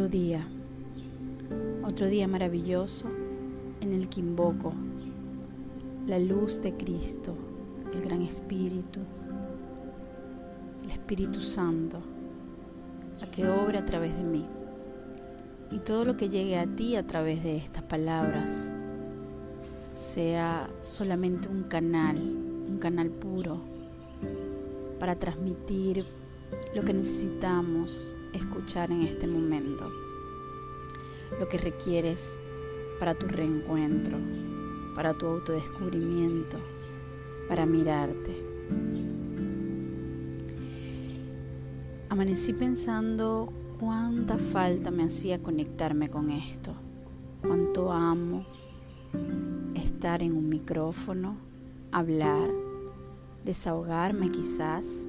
Otro día, otro día maravilloso en el que invoco la luz de Cristo, el Gran Espíritu, el Espíritu Santo, a que obra a través de mí. Y todo lo que llegue a ti a través de estas palabras sea solamente un canal, un canal puro para transmitir lo que necesitamos escuchar en este momento, lo que requieres para tu reencuentro, para tu autodescubrimiento, para mirarte. Amanecí pensando cuánta falta me hacía conectarme con esto, cuánto amo estar en un micrófono, hablar, desahogarme quizás,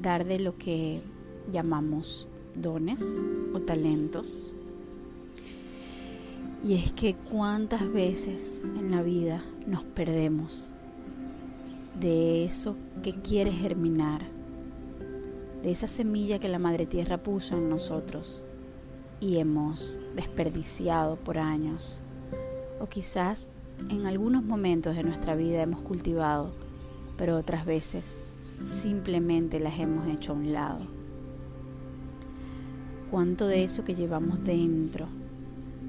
dar de lo que llamamos dones o talentos. Y es que cuántas veces en la vida nos perdemos de eso que quiere germinar, de esa semilla que la Madre Tierra puso en nosotros y hemos desperdiciado por años. O quizás en algunos momentos de nuestra vida hemos cultivado, pero otras veces simplemente las hemos hecho a un lado cuánto de eso que llevamos dentro,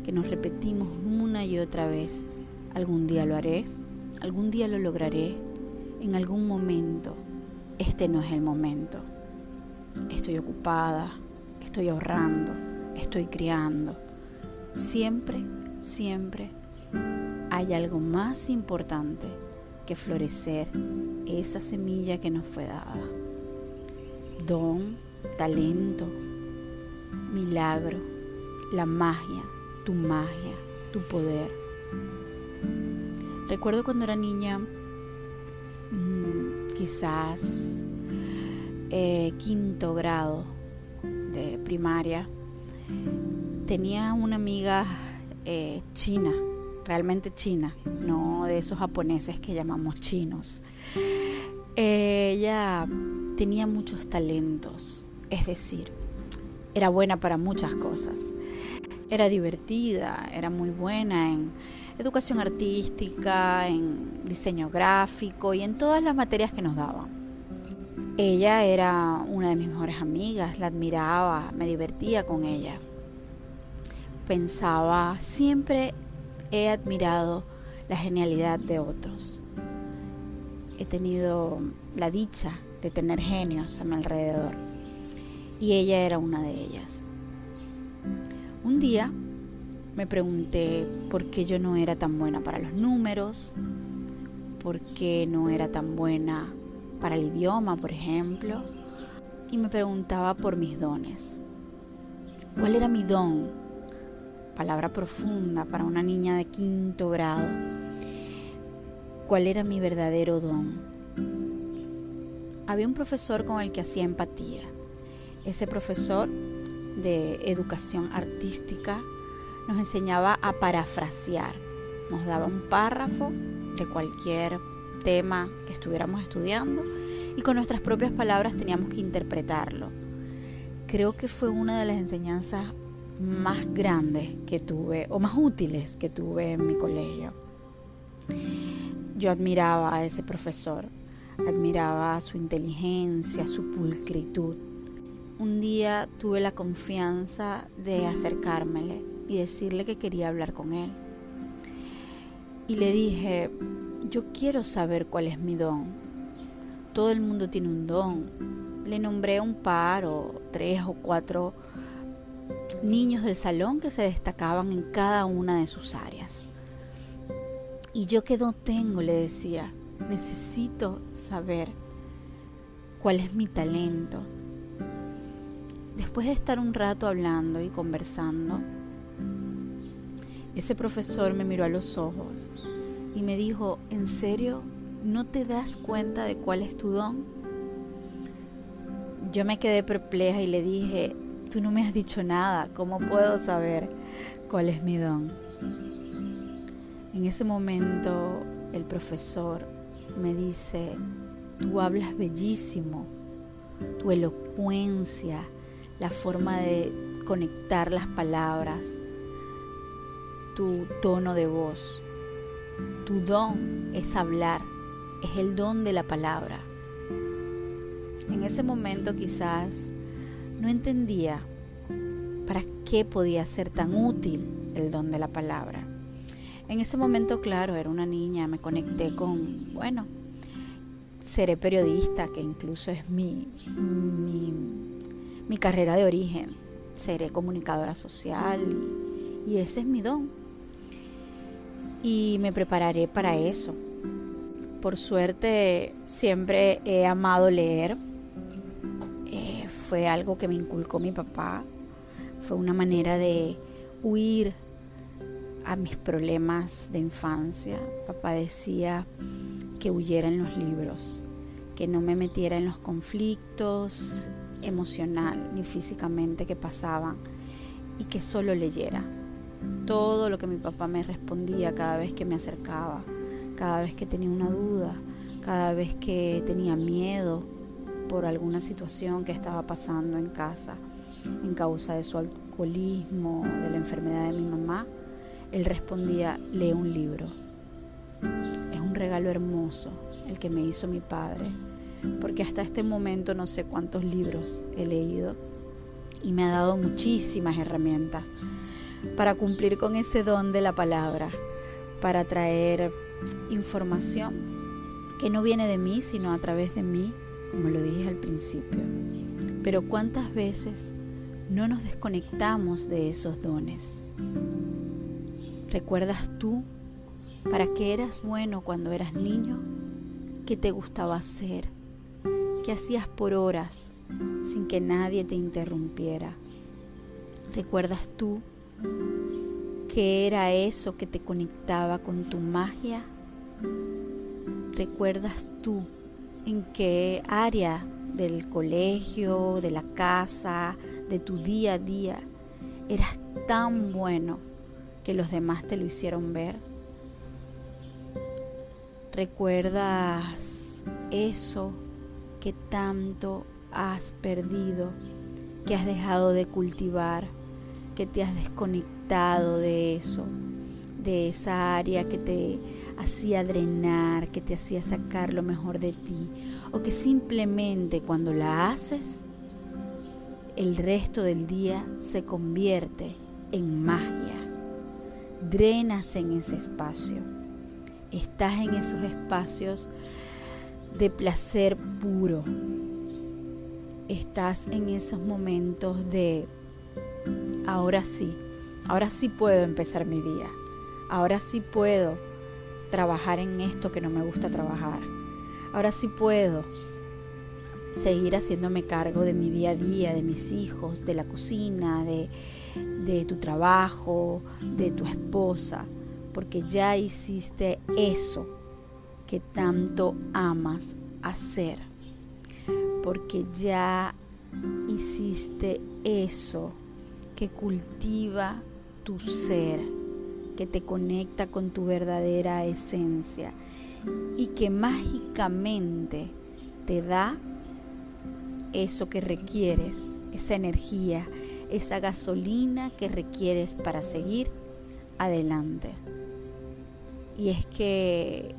que nos repetimos una y otra vez, algún día lo haré, algún día lo lograré, en algún momento, este no es el momento. Estoy ocupada, estoy ahorrando, estoy criando. Siempre, siempre hay algo más importante que florecer esa semilla que nos fue dada. Don, talento, milagro, la magia, tu magia, tu poder. Recuerdo cuando era niña, mm, quizás eh, quinto grado de primaria, tenía una amiga eh, china, realmente china, no de esos japoneses que llamamos chinos. ella tenía muchos talentos, es decir, era buena para muchas cosas. Era divertida, era muy buena en educación artística, en diseño gráfico y en todas las materias que nos daban. Ella era una de mis mejores amigas, la admiraba, me divertía con ella. Pensaba, siempre he admirado la genialidad de otros. He tenido la dicha de tener genios a mi alrededor y ella era una de ellas. Un día me pregunté por qué yo no era tan buena para los números, por qué no era tan buena para el idioma, por ejemplo, y me preguntaba por mis dones. ¿Cuál era mi don? Palabra profunda para una niña de quinto grado. ¿Cuál era mi verdadero don? Había un profesor con el que hacía empatía ese profesor de educación artística nos enseñaba a parafrasear. Nos daba un párrafo de cualquier tema que estuviéramos estudiando y con nuestras propias palabras teníamos que interpretarlo. Creo que fue una de las enseñanzas más grandes que tuve o más útiles que tuve en mi colegio. Yo admiraba a ese profesor, admiraba su inteligencia, su pulcritud un día tuve la confianza de acercármele y decirle que quería hablar con él. Y le dije, yo quiero saber cuál es mi don. Todo el mundo tiene un don. Le nombré un par o tres o cuatro niños del salón que se destacaban en cada una de sus áreas. Y yo que no tengo, le decía, necesito saber cuál es mi talento, Después de estar un rato hablando y conversando, ese profesor me miró a los ojos y me dijo, ¿en serio no te das cuenta de cuál es tu don? Yo me quedé perpleja y le dije, tú no me has dicho nada, ¿cómo puedo saber cuál es mi don? En ese momento el profesor me dice, tú hablas bellísimo, tu elocuencia, la forma de conectar las palabras, tu tono de voz. Tu don es hablar, es el don de la palabra. En ese momento quizás no entendía para qué podía ser tan útil el don de la palabra. En ese momento, claro, era una niña, me conecté con, bueno, seré periodista, que incluso es mi, mi, carrera de origen. Seré comunicadora social y, ese es mi don. Y me prepararé para eso. Por suerte siempre he amado leer. Fue algo que me inculcó mi papá. Fue una manera de huir a mis problemas de infancia. Papá decía que huyera en los libros, que no me metiera en los conflictos emocional ni físicamente que pasaban y que solo leyera. Todo lo que mi papá me respondía cada vez que me acercaba, cada vez que tenía una duda, cada vez que tenía miedo por alguna situación que estaba pasando en casa en causa de su alcoholismo, de la enfermedad de mi mamá, él respondía, lee un libro. Es un regalo hermoso el que me hizo mi padre, porque hasta este momento no sé cuántos libros he leído y me ha dado muchísimas herramientas para cumplir con ese don de la palabra, para traer información que no viene de mí, sino a través de mí, como lo dije al principio. Pero cuántas veces no nos desconectamos de esos dones. ¿Recuerdas tú para qué eras bueno cuando eras niño? ¿Qué te gustaba hacer? ¿Qué hacías por horas sin que nadie te interrumpiera? ¿Recuerdas tú qué era eso que te conectaba con tu magia? ¿Recuerdas tú en qué área del colegio, de la casa, de tu día a día, eras tan bueno que los demás te lo hicieron ver? ¿Recuerdas eso que tanto has perdido, que has dejado de cultivar, que te has desconectado de eso? De esa área que te hacía drenar, que te hacía sacar lo mejor de ti, o que simplemente cuando la haces, el resto del día se convierte en magia. Drenas en ese espacio. Estás en esos espacios de placer puro. Estás en esos momentos de, ahora sí, ahora sí puedo empezar mi día Ahora sí puedo trabajar en esto que no me gusta trabajar. Ahora sí puedo seguir haciéndome cargo de mi día a día, de mis hijos, de la cocina, de, de tu trabajo, de tu esposa, porque ya hiciste eso que tanto amas hacer, porque ya hiciste eso que cultiva tu ser que te conecta con tu verdadera esencia y que mágicamente te da eso que requieres, esa energía, esa gasolina que requieres para seguir adelante. Y es que,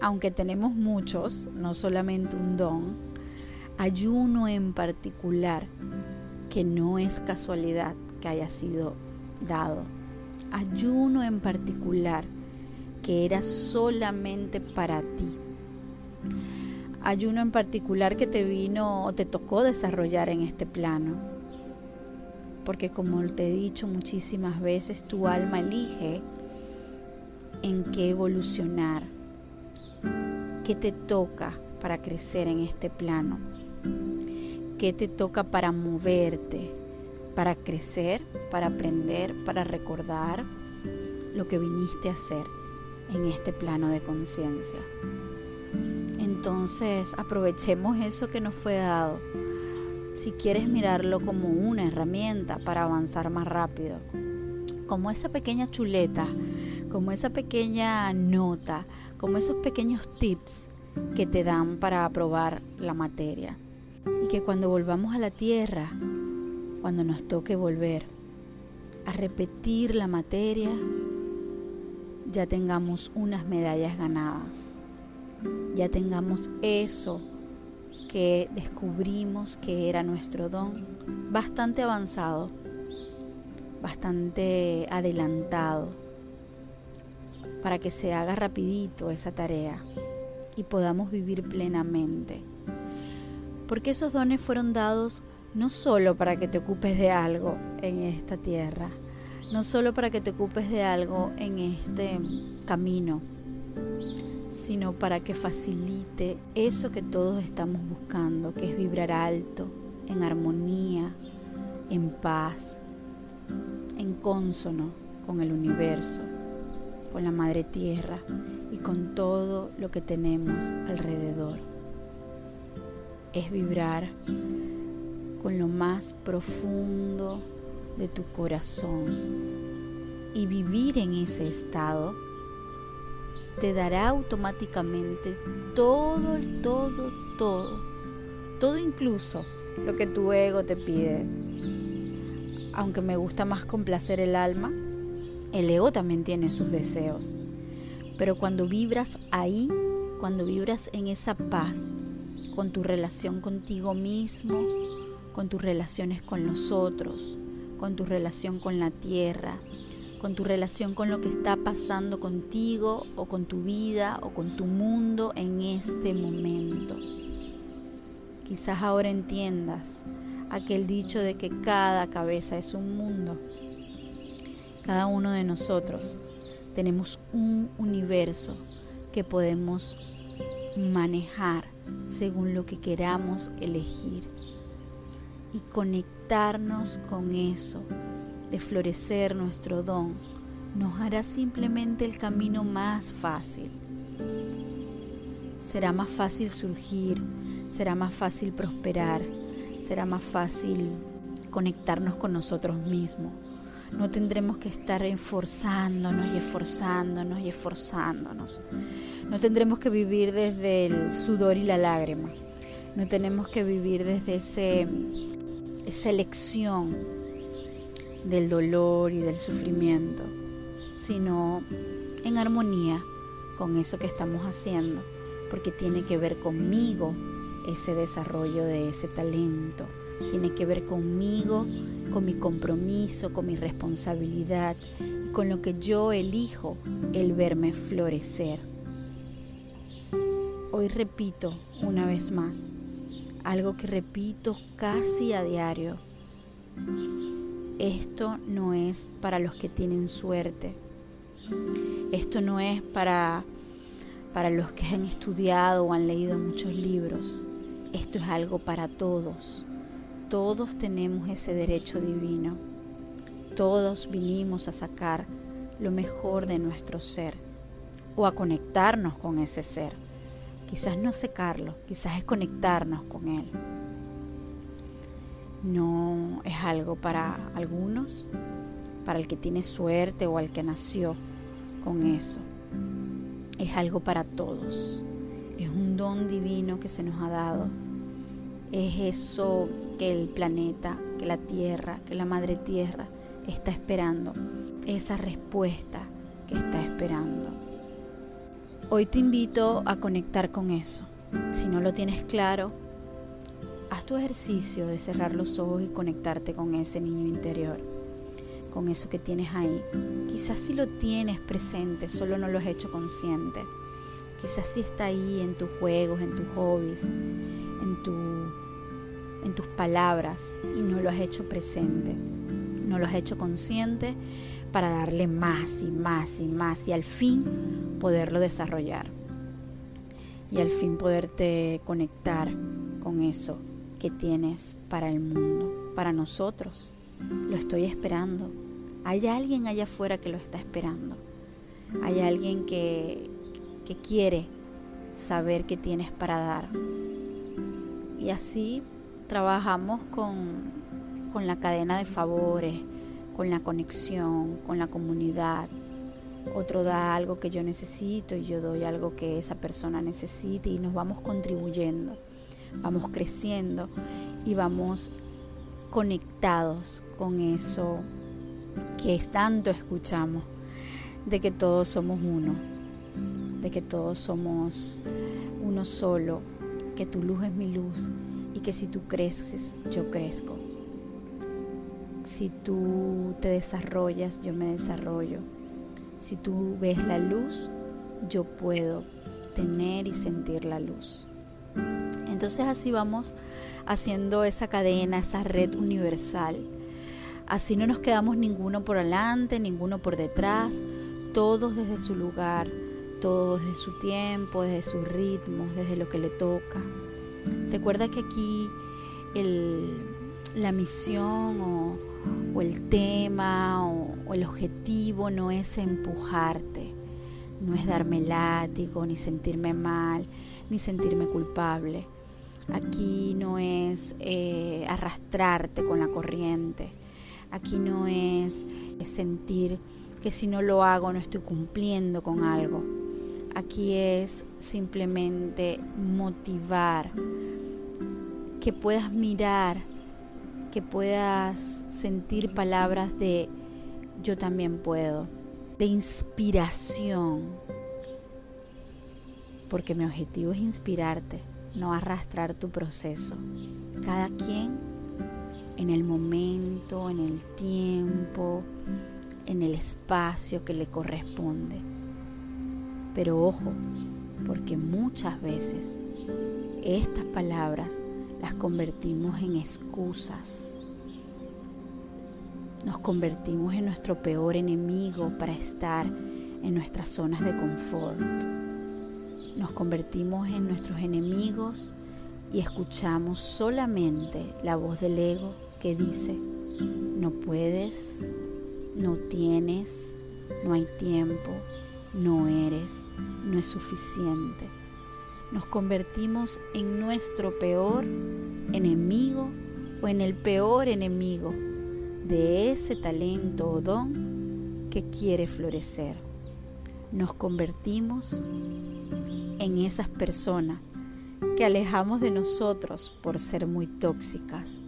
aunque tenemos muchos, no solamente un don, hay uno en particular que no es casualidad que haya sido dado ayuno en particular que era solamente para ti. Ayuno en particular que te vino o te tocó desarrollar en este plano. Porque como te he dicho muchísimas veces, tu alma elige en qué evolucionar, qué te toca para crecer en este plano, qué te toca para moverte, para crecer, para aprender, para recordar lo que viniste a hacer en este plano de conciencia. Entonces aprovechemos eso que nos fue dado. Si quieres mirarlo como una herramienta para avanzar más rápido, como esa pequeña chuleta, como esa pequeña nota, como esos pequeños tips que te dan para aprobar la materia. Y que cuando volvamos a la tierra cuando nos toque volver, a repetir la materia, ya tengamos unas medallas ganadas, ya tengamos eso que descubrimos que era nuestro don bastante avanzado, bastante adelantado, para que se haga rapidito esa tarea y podamos vivir plenamente. Porque esos dones fueron dados no solo para que te ocupes de algo en esta tierra, no solo para que te ocupes de algo en este camino, sino para que facilite eso que todos estamos buscando, que es vibrar alto, en armonía, en paz, en consono con el universo, con la madre tierra y con todo lo que tenemos alrededor. Es vibrar con lo más profundo de tu corazón y vivir en ese estado te dará automáticamente todo, todo, todo, todo incluso lo que tu ego te pide. Aunque me gusta más complacer el alma, el ego también tiene sus deseos. Pero cuando vibras ahí, cuando vibras en esa paz, con tu relación contigo mismo, con tus relaciones con los otros, con tu relación con la tierra, con tu relación con lo que está pasando contigo o con tu vida o con tu mundo en este momento. Quizás ahora entiendas aquel dicho de que cada cabeza es un mundo. Cada uno de nosotros tenemos un universo que podemos manejar según lo que queramos elegir y conectarnos con eso, de florecer nuestro don, nos hará simplemente el camino más fácil. Será más fácil surgir, será más fácil prosperar, será más fácil conectarnos con nosotros mismos. No tendremos que estar esforzándonos y esforzándonos y esforzándonos. No tendremos que vivir desde el sudor y la lágrima. No tenemos que vivir desde ese esa elección del dolor y del sufrimiento, sino en armonía con eso que estamos haciendo, porque tiene que ver conmigo ese desarrollo de ese talento, tiene que ver conmigo, con mi compromiso, con mi responsabilidad con lo que yo elijo el verme florecer. Hoy repito una vez más, algo que repito casi a diario. Esto no es para los que tienen suerte. Esto no es para, para los que han estudiado o han leído muchos libros. Esto es algo para todos. Todos tenemos ese derecho divino. Todos vinimos a sacar lo mejor de nuestro ser o a conectarnos con ese ser. Quizás no secarlo, quizás es conectarnos con Él. No es algo para algunos, para el que tiene suerte o al que nació con eso. Es algo para todos. Es un don divino que se nos ha dado. Es eso que el planeta, que la Tierra, que la Madre Tierra está esperando. Esa respuesta que está esperando. Hoy te invito a conectar con eso. Si no lo tienes claro, haz tu ejercicio de cerrar los ojos y conectarte con ese niño interior, con eso que tienes ahí. Quizás si lo tienes presente, solo no lo has hecho consciente. Quizás si está ahí en tus juegos, en tus hobbies, en, tu, en tus palabras y no lo has hecho presente, no lo has hecho consciente para darle más y más y más y al fin poderlo desarrollar y al fin poderte conectar con eso que tienes para el mundo, para nosotros. Lo estoy esperando. Hay alguien allá afuera que lo está esperando. Hay alguien que, que quiere saber qué tienes para dar. Y así trabajamos con, con la cadena de favores, con la conexión, con la comunidad, otro da algo que yo necesito y yo doy algo que esa persona necesite y nos vamos contribuyendo, vamos creciendo y vamos conectados con eso que tanto escuchamos, de que todos somos uno, de que todos somos uno solo, que tu luz es mi luz y que si tú creces, yo crezco. Si tú te desarrollas, yo me desarrollo. Si tú ves la luz, yo puedo tener y sentir la luz. Entonces así vamos haciendo esa cadena, esa red universal. Así no nos quedamos ninguno por adelante, ninguno por detrás, todos desde su lugar, todos desde su tiempo, desde sus ritmos, desde lo que le toca. Recuerda que aquí la misión o, el tema o el objetivo no es empujarte, no es darme látigo, ni sentirme mal, ni sentirme culpable. Aquí no es eh, arrastrarte con la corriente. Aquí no es sentir que si no lo hago no estoy cumpliendo con algo. Aquí es simplemente motivar, que puedas mirar, que puedas sentir palabras de yo también puedo, de inspiración, porque mi objetivo es inspirarte no arrastrar tu proceso. Cada quien en el momento, en el tiempo, en el espacio que le corresponde. Pero ojo, porque muchas veces estas palabras las convertimos en excusas. Nos convertimos en nuestro peor enemigo para estar en nuestras zonas de confort nos convertimos en nuestros enemigos y escuchamos solamente la voz del ego que dice, no puedes, no tienes, no hay tiempo, no eres, no es suficiente. Nos convertimos en nuestro peor enemigo o en el peor enemigo de ese talento o don que quiere florecer. Nos convertimos en esas personas que alejamos de nosotros por ser muy tóxicas,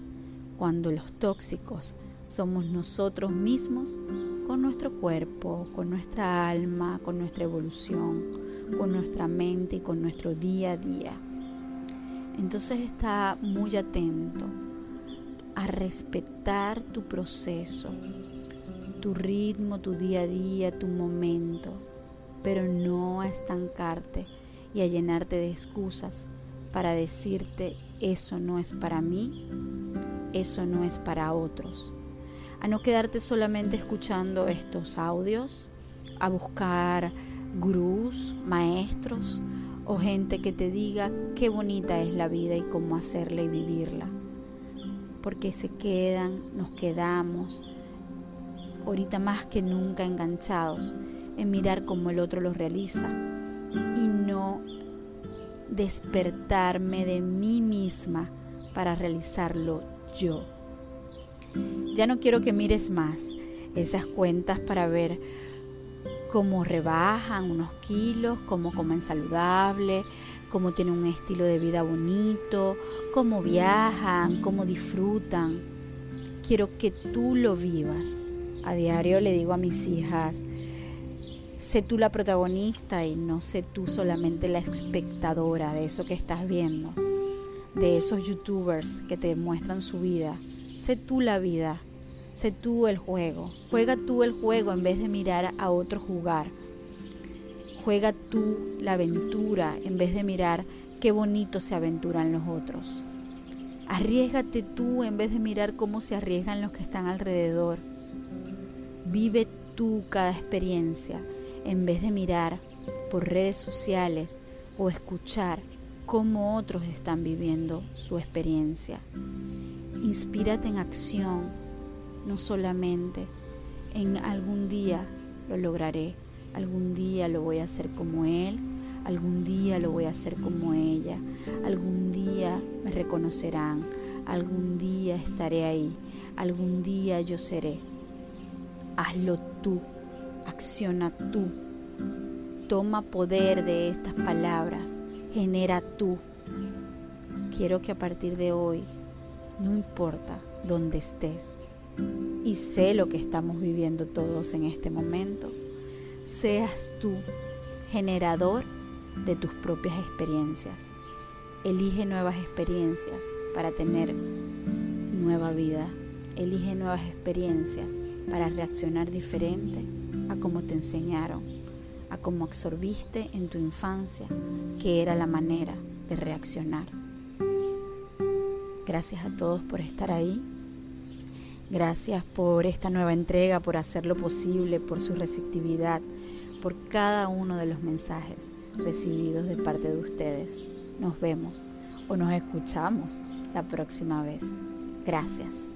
cuando los tóxicos somos nosotros mismos con nuestro cuerpo, con nuestra alma, con nuestra evolución, con nuestra mente y con nuestro día a día. Entonces está muy atento a respetar tu proceso, tu ritmo, tu día a día, tu momento, pero no a estancarte y a llenarte de excusas para decirte eso no es para mí, eso no es para otros. A no quedarte solamente escuchando estos audios, a buscar gurús, maestros o gente que te diga qué bonita es la vida y cómo hacerla y vivirla. Porque se quedan, nos quedamos, ahorita más que nunca enganchados en mirar cómo el otro lo realiza y no despertarme de mí misma para realizarlo yo. Ya no quiero que mires más esas cuentas para ver cómo rebajan unos kilos, cómo comen saludable, cómo tienen un estilo de vida bonito, cómo viajan, cómo disfrutan. Quiero que tú lo vivas. A diario le digo a mis hijas, sé tú la protagonista y no sé tú solamente la espectadora de eso que estás viendo, de esos youtubers que te muestran su vida. Sé tú la vida, sé tú el juego. Juega tú el juego en vez de mirar a otro jugar. Juega tú la aventura en vez de mirar qué bonito se aventuran los otros. Arriesgate tú en vez de mirar cómo se arriesgan los que están alrededor. Vive tú cada experiencia en vez de mirar por redes sociales o escuchar cómo otros están viviendo su experiencia. Inspírate en acción, no solamente en algún día lo lograré, algún día lo voy a hacer como él, algún día lo voy a hacer como ella, algún día me reconocerán, algún día estaré ahí, algún día yo seré. Hazlo tú acciona tú. Toma poder de estas palabras, genera tú. Quiero que a partir de hoy, no importa dónde estés, y sé lo que estamos viviendo todos en este momento, seas tú generador de tus propias experiencias. Elige nuevas experiencias para tener nueva vida. Elige nuevas experiencias para reaccionar diferente a como te enseñaron, a cómo absorbiste en tu infancia que era la manera de reaccionar. Gracias a todos por estar ahí. Gracias por esta nueva entrega, por hacerlo posible, por su receptividad, por cada uno de los mensajes recibidos de parte de ustedes. Nos vemos o nos escuchamos la próxima vez. Gracias.